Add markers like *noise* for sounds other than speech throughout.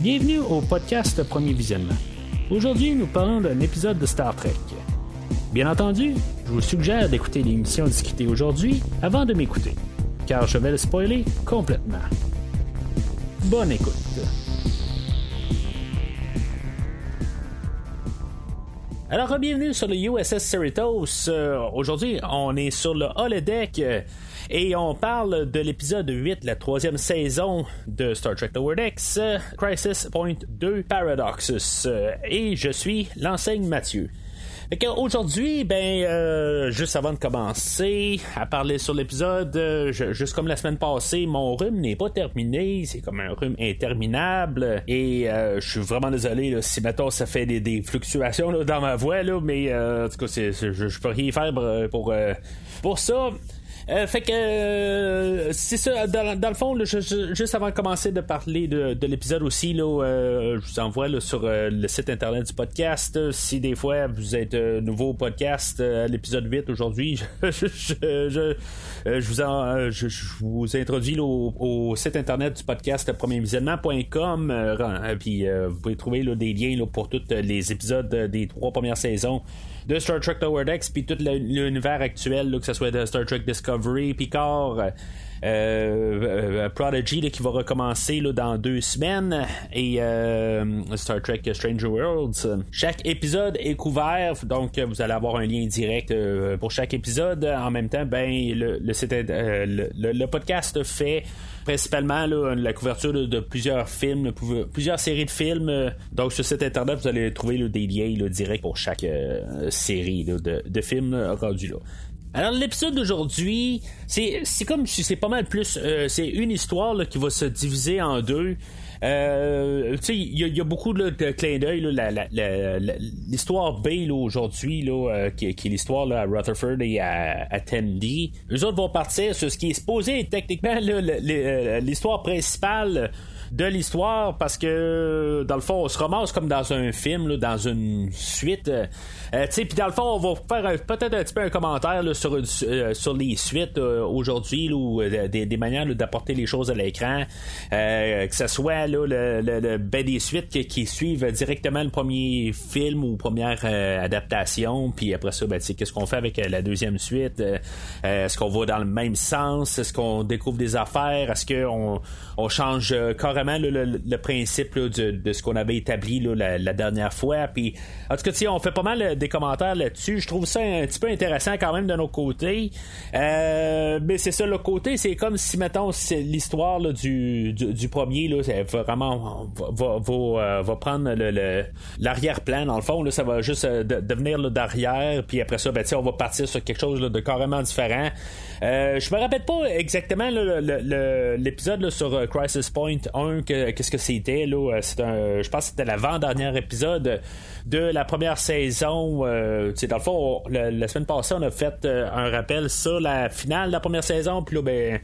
Bienvenue au podcast Premier Visionnement. Aujourd'hui, nous parlons d'un épisode de Star Trek. Bien entendu, je vous suggère d'écouter l'émission discutée aujourd'hui avant de m'écouter, car je vais le spoiler complètement. Bonne écoute. Alors, bienvenue sur le USS Cerritos. Euh, aujourd'hui, on est sur le holodeck euh, et on parle de l'épisode 8, la troisième saison de Star Trek Lower Decks, euh, Crisis Point 2 Paradoxus. et je suis l'enseigne Mathieu. Aujourd'hui, ben, euh, juste avant de commencer à parler sur l'épisode, euh, juste comme la semaine passée, mon rhume n'est pas terminé. C'est comme un rhume interminable. Et euh, je suis vraiment désolé si maintenant ça fait des, fluctuations dans ma voix, là, mais en tout cas, je, peux rien faire pour, pour ça. Euh, fait que euh, c'est ça, dans, le fond, juste avant de commencer de parler de, l'épisode aussi, là, euh, je vous envoie sur le site internet du podcast. si des fois vous êtes nouveau au podcast l'épisode 8 aujourd'hui, *laughs* je, vous je, vous introduis au, site internet du podcast premiervisionnement.com. puis vous pouvez trouver des liens pour tous les épisodes des trois premières saisons de Star Trek Lower Decks, puis tout l'univers actuel, que ce soit de Star Trek Discovery, Picard. Euh, euh, Prodigy qui va recommencer là, dans deux semaines et euh, Star Trek Stranger Worlds. Chaque épisode est couvert, donc vous allez avoir un lien direct pour chaque épisode. En même temps, ben le, le, podcast fait principalement la couverture de, plusieurs films, plusieurs séries de films. Donc sur cet internet, vous allez trouver des liens directs pour chaque euh, série de, films rendus là. Alors l'épisode d'aujourd'hui, c'est, comme si c'est pas mal plus, euh, c'est une histoire qui va se diviser en deux. Euh, il y, a beaucoup de clins d'œil. L'histoire B aujourd'hui, euh, qui, est l'histoire à Rutherford et à, à Tandy, eux autres vont partir sur ce qui est supposé techniquement euh, l'histoire principale de l'histoire parce que dans le fond on se ramasse comme dans un film dans une suite euh, puis dans le fond on va faire peut-être un petit peu un commentaire sur, sur les suites aujourd'hui ou des, manières d'apporter les choses à l'écran que ce soit le, le, ben des suites qui, suivent directement le premier film ou première euh, adaptation, puis après ça, ben, qu'est-ce qu'on fait avec euh, la deuxième suite? Euh, est-ce qu'on va dans le même sens? Est-ce qu'on découvre des affaires? Est-ce qu'on on change carrément le, principe de, ce qu'on avait établi la, dernière fois? Puis, en tout cas, on fait pas mal des commentaires là-dessus. Je trouve ça un petit peu intéressant quand même de nos côtés. mais c'est ça, le côté, c'est comme si, mettons, l'histoire du, du, premier, là, c'est vraiment va, va, va, prendre l'arrière-plan, dans le fond. Ça va juste euh, devenir derrière, puis après ça, ben, on va partir sur quelque chose de carrément différent. Euh, je me rappelle pas exactement l'épisode sur euh, Crisis Point 1, qu'est-ce que c'était. C'est un, je pense que c'était l'avant-dernier épisode de la première saison. Euh, dans le fond, la, semaine passée, on a fait un rappel sur la finale de la première saison, puis là, ben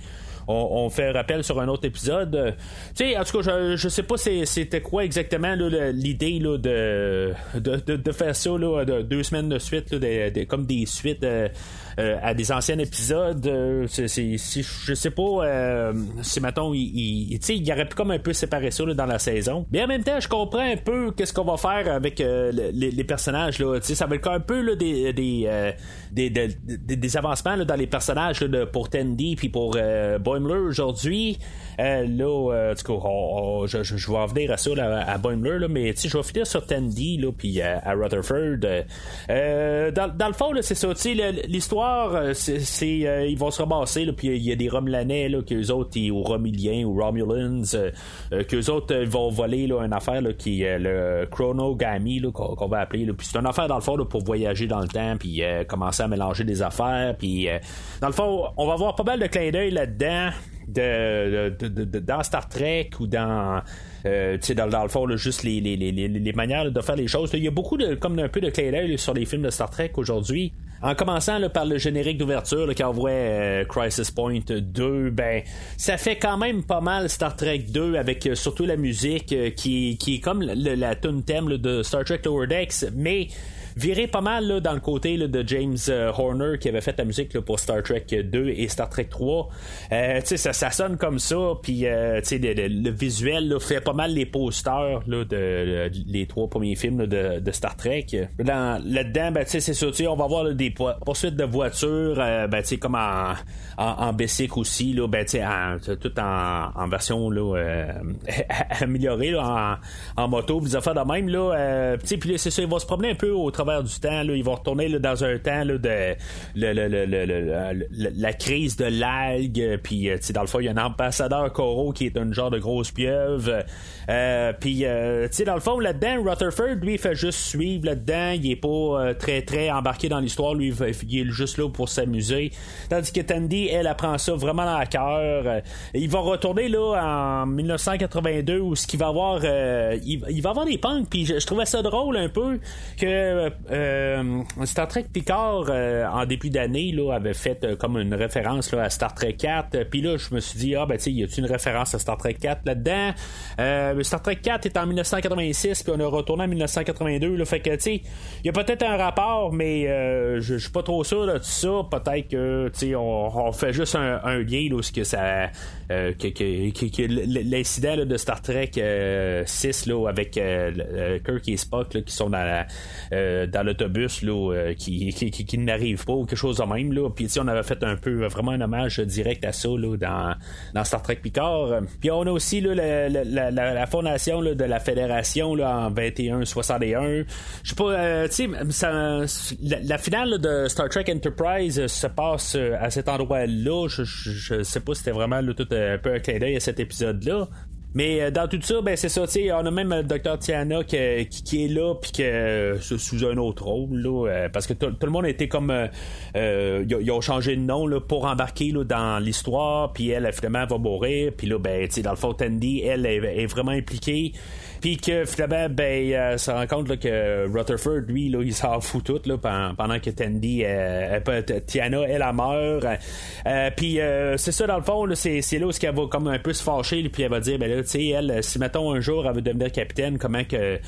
on, fait rappel sur un autre épisode. Tu sais, en tout cas, je, je sais pas c'était quoi exactement l'idée de, de, de, faire ça de, deux semaines de suite, comme des suites. Euh, euh, à des anciens épisodes. Euh, je sais pas euh, si, mettons, il, il, aurait pu comme un peu séparer ça dans la saison. Mais en même temps, je comprends un peu qu'est-ce qu'on va faire avec les, personnages. Là. Ça va être un peu là, des, des, des, des, avancements dans les personnages là, pour Tandy puis pour Boimler aujourd'hui. là, en tout cas, je, vais en venir à ça à Boimler, là, mais je vais finir sur Tandy puis à Rutherford. Dans, le fond, c'est ça. L'histoire euh, c'est, euh, ils vont se ramasser, puis il y a des Romulanais, là, qu'eux autres, ou Romiliens, ou Romulans, euh, qu'eux autres, vont voler là, une affaire qui est le chronogamy, qu'on, va appeler. Puis c'est une affaire, dans le fond, pour voyager dans le temps, puis commencer à mélanger des affaires. Puis dans le fond, on va avoir pas mal de clins d'œil là-dedans. Dans Star Trek ou dans euh, dans, dans, le fond juste les, les, les, les, manières de faire les choses il y a beaucoup de comme un peu de clin d'œil sur les films de Star Trek aujourd'hui. En commençant par le générique d'ouverture qui envoie euh, Crisis Point 2, ben ça fait quand même pas mal Star Trek 2 avec euh, surtout la musique euh, qui, qui est comme la tune thème de Star Trek Lower Decks, mais viré pas mal dans le côté de James Horner qui avait fait la musique pour Star Trek 2 et Star Trek 3. ça, ça sonne comme ça, puis le, visuel fait pas mal les posters de, les trois premiers films de, Star Trek. Là-dedans, ben, c'est ça, on va voir des poursuites de voitures, ben, comme en, en, en aussi, là, ben, tout en, version là, *laughs* améliorée en, en, moto, des affaires de même. Là, puis c'est ça, il va se promener un peu au travers du temps. Là, il va retourner dans un temps de la crise de l'algue. Puis dans le fond, il y a un ambassadeur Coro qui est un genre de grosse pieuvre. Euh, puis, euh, dans le fond, là-dedans, Rutherford, lui, il fait juste suivre là-dedans. Il est pas euh, très, très embarqué dans l'histoire. Lui, il est juste là pour s'amuser. Tandis que Tandy, elle, apprend ça vraiment la cœur. il va retourner, là, en 1982, où ce qu'il va avoir... Il, va avoir des punks. Puis, je, trouvais ça drôle un peu que Star Trek Picard, en début d'année, là, avait fait comme une référence là, à Star Trek 4. Puis là, je me suis dit, ah, ben, tu sais, y a-tu une référence à Star Trek 4 là-dedans? Euh, Star Trek 4 est en 1986, puis on a retourné en 1982. Là, fait que, tu sais, il y a peut-être un rapport, mais euh, je suis pas trop sûr de ça. Peut-être que, tu sais, on, fait juste un, lien, là, que ça. Euh, l'incident de Star Trek 6 là, avec Kirk et Spock qui sont dans, dans l'autobus là, qui, qui, n'arrivent pas ou quelque chose de même. Là. Puis on avait fait un peu vraiment un hommage direct à ça là, dans, dans Star Trek Picard. Puis on a aussi là, la la fondation de la fédération là, en 21-61. Je sais pas, euh, tu sais, la, finale de Star Trek Enterprise se passe euh, à cet endroit-là. Je, je, sais pas si c'était vraiment tout un peu un clin d'œil à cet épisode-là. Mais euh, dans tout ça, ben c'est ça, tu on a même le docteur Tiana qui, qui, est là, puis que sous un autre rôle, là, parce que tout le monde était comme, ils, ont changé de nom là, pour embarquer là, dans l'histoire, puis elle, finalement, va mourir, puis là, ben, tu sais, dans le fond, Tandy, elle est vraiment impliquée. Puis que finalement, ben, euh, se rend compte que Rutherford, lui, là, il s'en fout tout là, pendant que Tandy, euh, Tiana, elle, a meurt. Euh, puis c'est ça, dans le fond, c'est, là où elle va comme un peu se fâcher, puis elle va dire, ben là, tu sais, elle, si mettons un jour, elle veut devenir capitaine, comment que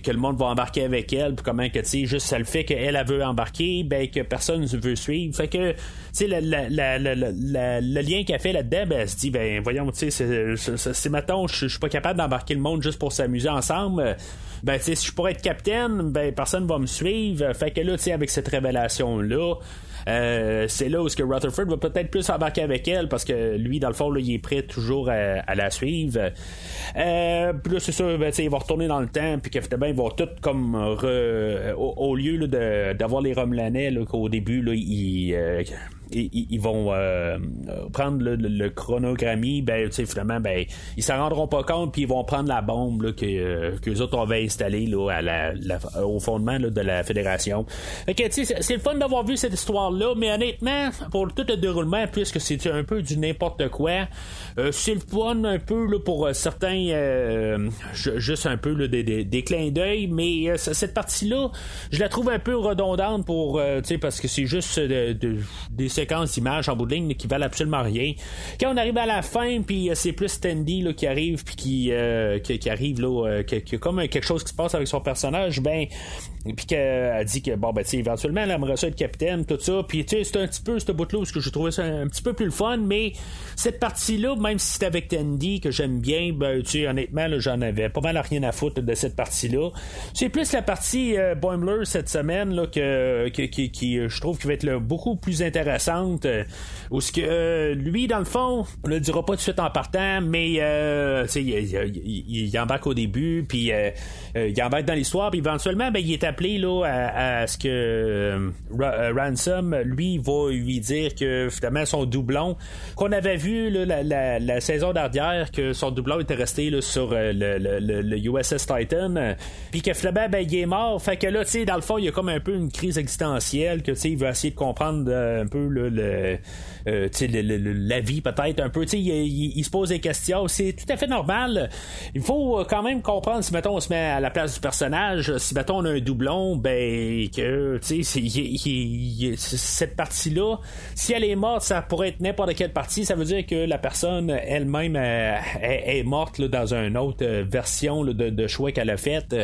que, le monde va embarquer avec elle, puis comment que, tu sais, juste ça le fait qu'elle, elle veut embarquer, ben, que personne ne veut suivre. Fait que, tu sais, le lien qu'elle fait là-dedans, ben, elle se dit, ben, voyons, tu sais, c'est, mettons, je suis pas capable d'embarquer le monde juste pour s'amuser ensemble. Ben, tu sais, si je pourrais être capitaine, ben, personne va me suivre. Fait que là, tu sais, avec cette révélation-là, euh, c'est là où ce que Rutherford va peut-être plus embarquer avec elle parce que lui, dans le fond, il est prêt toujours à, la suivre. Euh, puis là, c'est ça, ben, il va retourner dans le temps, puis qu'effectivement, il va tout comme au, lieu d'avoir les Romulanais qu'au début, là, il ils, vont euh, prendre le, le, chronogrammie, ben, finalement, ben, ils s'en rendront pas compte, puis ils vont prendre la bombe là, que, euh, que les autres ont installée là, à la, au fondement là, de la fédération. c'est le fun d'avoir vu cette histoire-là, mais honnêtement, pour tout le déroulement, puisque c'est un peu du n'importe quoi, euh, c'est le fun un peu là, pour certains, juste un peu là, des, des, clins d'œil, mais cette partie-là, je la trouve un peu redondante pour, parce que c'est juste des en bout de ligne qui valent absolument rien. Quand on arrive à la fin, puis euh, c'est plus Standy là, qui arrive, puis qui, euh, qui, arrive, là, euh, comme quelque chose qui se passe avec son personnage, ben, puis qu'elle dit que, bon, ben, tu éventuellement, elle aimerait ça être capitaine, tout ça. Puis, tu sais, c'est un petit peu ce bout-là où je trouvais ça un, petit peu plus le fun, mais cette partie-là, même si c'est avec Tandy, que j'aime bien, ben, tu sais, honnêtement, j'en avais pas mal rien à foutre de cette partie-là. C'est plus la partie Boimler cette semaine, là, que, qui, je trouve qui va être beaucoup plus intéressante euh, où ce que euh, lui, dans le fond, on le dira pas tout de suite en partant, mais euh, il, il, il, embarque au début, puis il embarque dans l'histoire, puis éventuellement, ben, il est appelé là, à, ce que Ransom, lui, va lui dire que finalement son doublon, qu'on avait vu la, saison dernière, que son doublon était resté sur le, USS Titan, puis que finalement, ben, il est mort. Fait que là, tu sais, dans le fond, il y a comme un peu une crise existentielle, que tu sais, il veut essayer de comprendre un peu le, la vie peut-être un peu. Il, il, se pose des questions. C'est tout à fait normal. Il faut quand même comprendre si mettons on se met à la place du personnage, si mettons on a un doublon, ben que cette partie-là, si elle est morte, ça pourrait être n'importe quelle partie. Ça veut dire que la personne elle-même est, morte dans une autre version de, choix qu'elle a fait.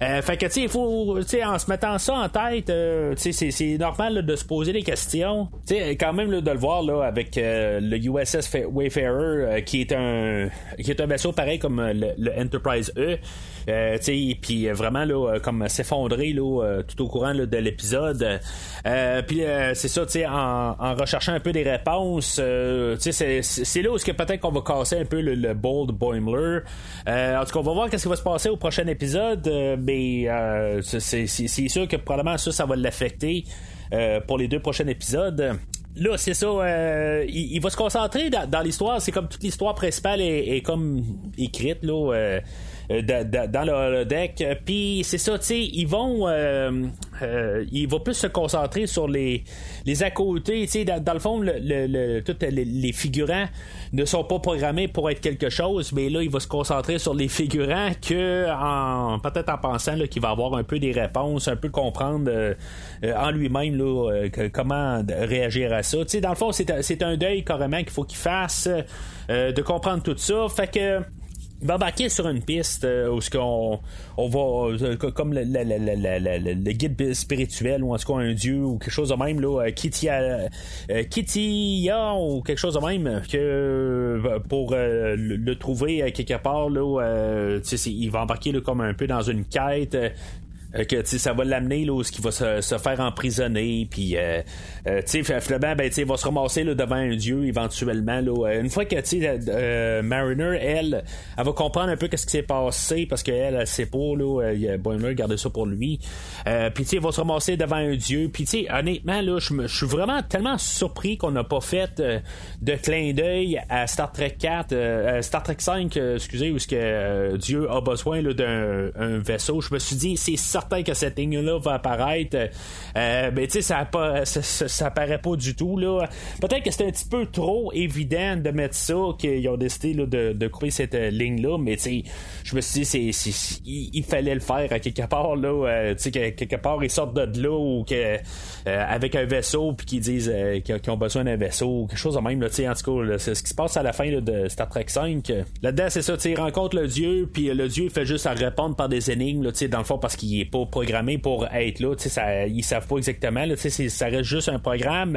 fait que tu sais, il faut, en se mettant ça en tête, c'est normal de se poser des questions. quand même de le voir là, avec euh, le USS Wayfarer, euh, qui est un qui est un vaisseau pareil comme euh, le, Enterprise E. puis vraiment là, comme s'effondrer là, tout au courant de l'épisode. puis c'est ça, en, recherchant un peu des réponses, c'est là où peut-être qu'on va casser un peu le, Bold Boimler. en tout cas, on va voir qu'est-ce qui va se passer au prochain épisode, mais c'est sûr que probablement ça, ça va l'affecter. pour les deux prochains épisodes là, c'est ça. Euh, il, va se concentrer dans, l'histoire. C'est comme toute l'histoire principale est, comme écrite là. Euh, euh, dans le deck. Puis c'est ça, tu sais, ils vont. Euh, euh, il va plus se concentrer sur les, les à côté. Tu sais, dans, le fond, le, tous les, figurants ne sont pas programmés pour être quelque chose, mais là, il va se concentrer sur les figurants que, en, peut-être en pensant qu'il va avoir un peu des réponses, un peu comprendre en lui-même là, comment réagir à ça. Tu sais, dans le fond, c'est un deuil carrément qu'il faut qu'il fasse de comprendre tout ça. Fait que il va embarquer sur une piste euh, où ce qu'on on va euh, comme le, le, le, guide spirituel ou en tout cas un dieu ou quelque chose de même là euh, Kittia ou quelque chose de même que pour le trouver quelque part là il va embarquer comme un peu dans une quête que ça va l'amener là où ce qui va se, faire emprisonner puis euh, euh tu sais finalement ben il va se ramasser là, devant un dieu éventuellement là euh, une fois que tu sais Mariner elle elle va comprendre un peu qu'est-ce qui s'est passé parce qu'elle elle sait pas là Boimler gardait ça pour lui. Puis tu va se ramasser devant un dieu puis tu honnêtement là je suis vraiment tellement surpris qu'on n'a pas fait de clin d'œil à Star Trek 4 Star Trek 5 excusez où ce que Dieu a besoin d'un vaisseau. Je me suis dit c'est ça certain que cette ligne-là va apparaître. Euh, ben, tu sais, ça, pas, ça, apparaît pas du tout. là. Peut-être que c'est un petit peu trop évident de mettre ça, qu'ils ont décidé de, de couper cette euh, ligne-là, mais tu sais, je me suis dit, c'est, il, fallait le faire à quelque part, là. Euh, tu sais, quelque part, ils sortent de là ou que, avec un vaisseau, puis qu'ils disent qu'ils, ont besoin d'un vaisseau, quelque chose de même, là, tu sais, en tout cas, c'est ce qui se passe à la fin de Star Trek 5. Là-dedans, c'est ça, tu sais, il rencontre le dieu, puis le dieu fait juste à répondre par des énigmes, tu sais, dans le fond, parce qu'il est pas programmé pour être là. Ça, ils savent pas exactement. Là, ça reste juste un programme.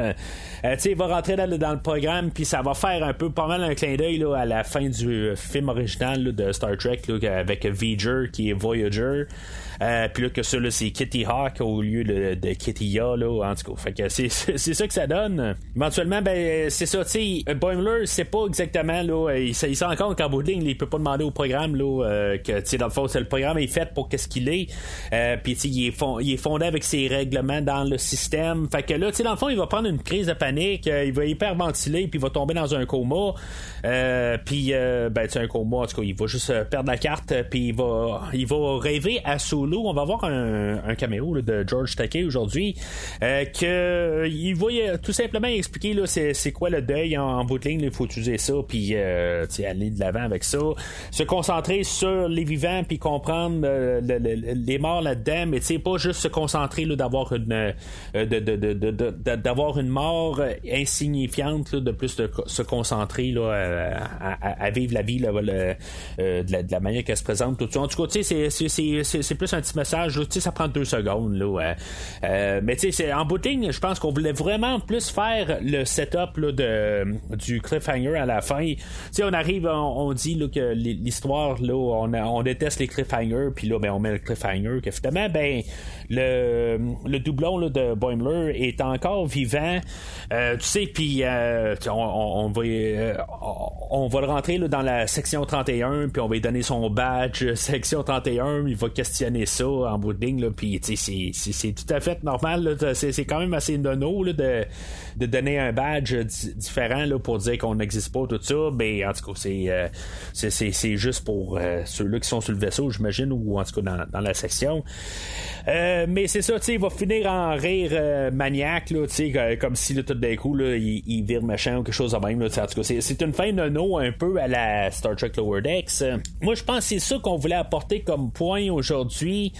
Euh, il va rentrer dans, le programme, puis ça va faire un peu pas mal un clin d'œil à la fin du film original de Star Trek avec Voyager qui est Voyager. Euh, puis là, que ça, c'est Kitty Hawk au lieu de, Kitty Ya, là, en tout cas. Fait que c'est, *laughs* c'est ça que ça donne. Éventuellement, ben, c'est ça, tu sais, Boimler, c'est pas exactement, là, il, il s'en compte qu'en bout de ligne, il peut pas demander au programme, là, euh, que, dans le fond, c'est le programme est fait pour qu'est-ce qu'il est. Euh, puis, tu sais, il, est il est fondé avec ses règlements dans le système. Fait que là, tu sais, dans le fond, il va prendre une crise de panique, il va hyperventiler, puis il va tomber dans un coma. puis, ben, tu sais, un coma, en tout cas, il va juste perdre la carte, puis il va, il va rêver à sous on va voir un, caméo de George Takei aujourd'hui, euh, que il va tout simplement expliquer là, c'est, quoi le deuil en, bout de ligne, il faut utiliser ça, puis euh, aller de l'avant avec ça, se concentrer sur les vivants, puis comprendre euh, les morts là-dedans, mais pas juste se concentrer là, d'avoir une d'avoir une mort insignifiante, de plus se concentrer là, à, vivre la vie de, la, manière qu'elle se présente. Tout ça. En tout cas, c'est, c'est plus un petit message, ça prend deux secondes. Là, euh, mais tu en bout je pense qu'on voulait vraiment plus faire le setup de, du cliffhanger à la fin. sais on arrive, on, dit que l'histoire, là, on, déteste les cliffhangers, puis là, ben, on met le cliffhanger, que ben, le, doublon là, de Boimler est encore vivant. Euh, tu sais, puis euh, on, va, on va le rentrer là, dans la section 31, puis on va lui donner son badge section 31, il va questionner ça en bout de ligne, puis c'est tout à fait normal. C'est quand même assez nono de, de donner un badge différent là, pour dire qu'on n'existe pas, tout ça. Mais en tout cas, c'est euh, juste pour euh, ceux-là qui sont sur le vaisseau, j'imagine, ou en tout cas dans la section. Euh, mais c'est ça, tu sais, il va finir en rire euh, maniaque, là, comme si tout d'un coup, il, vire machin ou quelque chose de même. Là, en tout cas, c'est une fin de no un peu à la Star Trek Lower Decks. Moi, je pense que c'est ça qu'on voulait apporter comme point aujourd'hui.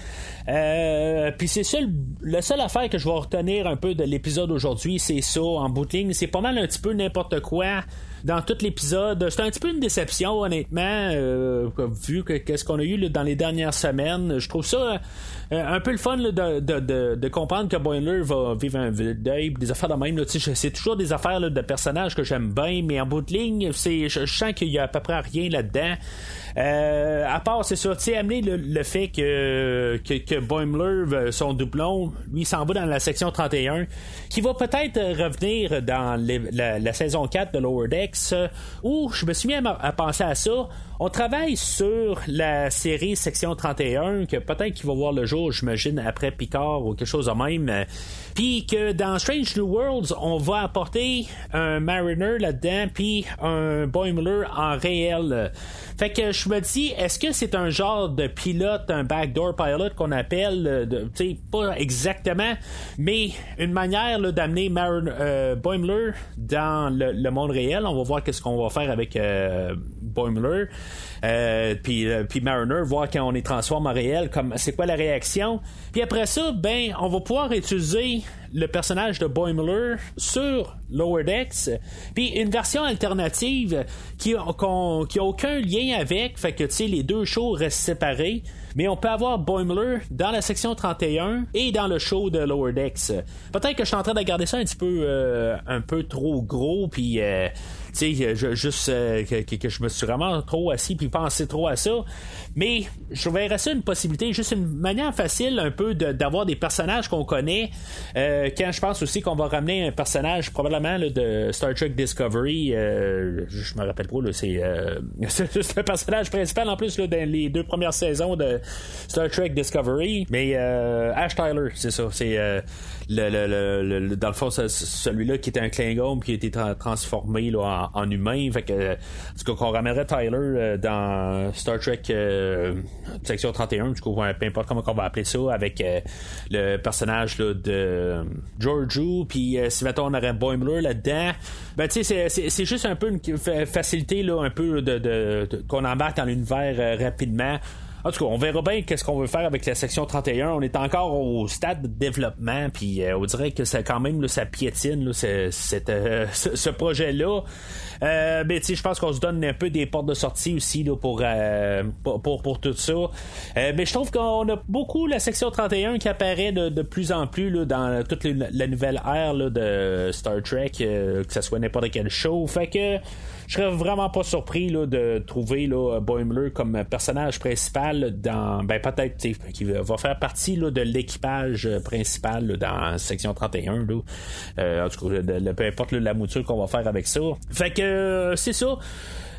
Euh, puis c'est ça, la seule affaire que je vais retenir un peu de l'épisode aujourd'hui, c'est ça, en bout de ligne. C'est pas mal un petit peu n'importe quoi dans tout l'épisode. C'est un petit peu une déception, honnêtement, euh, vu que qu'est-ce qu'on a eu dans les dernières semaines. Je trouve ça euh, un peu le fun de, de, de, comprendre que Boiler va vivre un deuil, des affaires de même. C'est toujours des affaires de personnages que j'aime bien, mais en bout de ligne, je, je sens qu'il y a à peu près rien là-dedans. Euh, à part, c'est ça, tu sais, amener le, fait que, que, que Boimler, euh, son doublon, lui, s'en va dans la section 31, qui va peut-être revenir dans la, saison 4 de Lower Decks, où je me suis mis à, penser à ça. On travaille sur la série section 31, que peut-être qu'il va voir le jour, j'imagine, après Picard ou quelque chose de même. Puis que dans Strange New Worlds, on va apporter un Mariner là-dedans, puis un Boimler en réel. Fait que je me dis, est-ce que c'est un genre de pilote, un backdoor pilot qu'on appelle, tu sais, pas exactement, mais une manière d'amener euh, Boimler dans le, monde réel? On va voir qu'est-ce qu'on va faire avec euh, Boimler. Euh, puis, puis Mariner, voir quand on les transforme en réel, c'est quoi la réaction? Puis après ça, ben, on va pouvoir utiliser le personnage de Boimler sur Lower Decks, puis une version alternative qui n'a aucun lien avec, fait que tu sais, les deux shows restent séparés. Mais on peut avoir Boimler dans la section 31 et dans le show de Lower Decks. Peut-être que je suis en train de garder ça un petit peu, euh, un peu trop gros, puis euh, juste euh, que, je me suis vraiment trop assis puis pensé trop à ça. Mais je verrais ça une possibilité, juste une manière facile un peu d'avoir des personnages qu'on connaît. Euh, quand je pense aussi qu'on va ramener un personnage probablement de Star Trek Discovery, euh, je me rappelle pas, c'est *laughs* un personnage principal en plus dans les deux premières saisons de Star Trek Discovery. Mais Ash Tyler, c'est ça. C'est le, dans le fond, celui-là qui était un Klingon qui a été transformé là, en, humain. Fait que, coup, qu'on ramènerait Tyler euh, dans Star Trek euh, section 31, du coup, peu importe comment on va appeler ça, avec euh, le personnage là, de Georgiou, puis si maintenant on aurait Boimler là-dedans, ben tu sais, c'est juste un peu une facilité là, un peu de, de qu'on embarque dans l'univers rapidement. En tout cas, on verra bien qu'est-ce qu'on veut faire avec la section 31. On est encore au stade de développement, puis euh, on dirait que c'est quand même ça piétine euh, *laughs* ce, projet-là. Euh, mais tu je pense qu'on se donne un peu des portes de sortie aussi là, pour, tout ça. mais je trouve qu'on a beaucoup la section 31 qui apparaît de, plus en plus dans toute la nouvelle ère de Star Trek, que ce soit n'importe quel show. Fait que je serais vraiment pas surpris de trouver là, Boimler comme personnage principal dans. Ben, peut-être qui va faire partie là, de l'équipage principal dans section 31. Là. Euh, en tout cas, peu importe la mouture qu'on va faire avec ça. Fait que euh, c'est ça.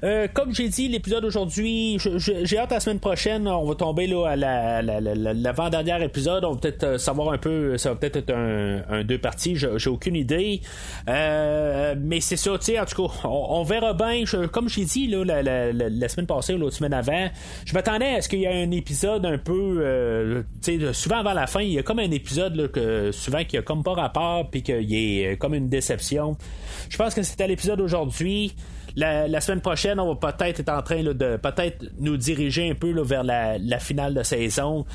Euh, comme j'ai dit, l'épisode aujourd'hui, j'ai hâte la semaine prochaine. On va tomber là à l'avant-dernier épisode. On va peut-être euh, savoir un peu. Ça va peut-être être un, deux parties. J'ai aucune idée. Euh, mais c'est ça, tu sais, en tout cas, on, verra bien. comme j'ai dit là, la, semaine passée ou l'autre semaine avant, je m'attendais à ce qu'il y ait un épisode un peu. tu sais, souvent avant la fin, il y a comme un épisode là, que souvent qui a comme pas rapport puis qu'il y ait comme une déception. Je pense que c'était l'épisode aujourd'hui. La, semaine prochaine, on va peut-être être en train de peut-être nous diriger un peu vers la, finale de saison.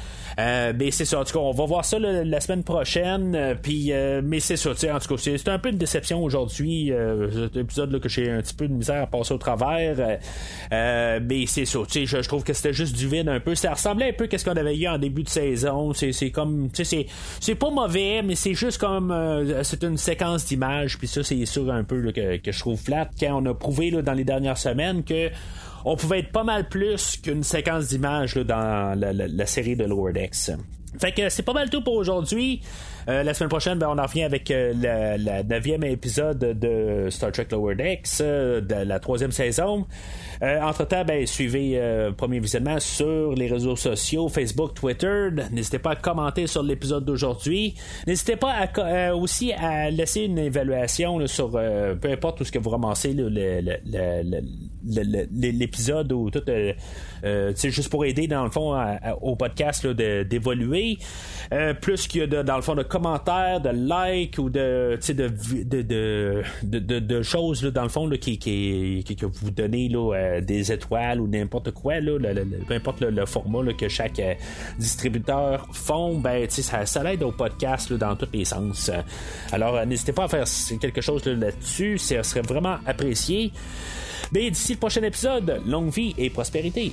Euh, mais c'est ça, en tout cas, on va voir ça la semaine prochaine. Euh, puis, euh, mais c'est ça, en tout cas, c'est un peu une déception aujourd'hui. cet épisode que j'ai un petit peu de misère à passer au travers. mais c'est ça, je, je trouve que c'était juste du vide un peu. Ça ressemblait un peu à ce qu'on avait eu en début de saison. C'est comme, c'est pas mauvais, mais c'est juste comme, c'est une séquence d'images. Puis ça, c'est sûr un peu que, que je trouve flat quand on a prouvé dans les dernières semaines que on pouvait être pas mal plus qu'une séquence d'images dans la, série de Lower Decks. Fait que c'est pas mal tout pour aujourd'hui. Euh, la semaine prochaine, ben, on en revient avec euh, le neuvième épisode de Star Trek Lower Decks euh, de la troisième saison. entre-temps, ben, suivez Premier Visionnement sur les réseaux sociaux, Facebook, Twitter. N'hésitez pas à commenter sur l'épisode d'aujourd'hui. N'hésitez pas à, aussi à laisser une évaluation sur peu importe où ce que vous ramassez l'épisode ou tout, c'est juste pour aider dans le fond au podcast d'évoluer. plus qu'il y a dans le fond de commentaires, de likes ou de, de, de, de, choses dans le fond qui, qui, que vous donnez là, des étoiles ou n'importe quoi, là, peu importe le, format que chaque distributeur font, ben, ça, ça l'aide au podcast dans tous les sens. Alors, n'hésitez pas à faire quelque chose là-dessus, ça serait vraiment apprécié. Mais d'ici le prochain épisode, longue vie et prospérité.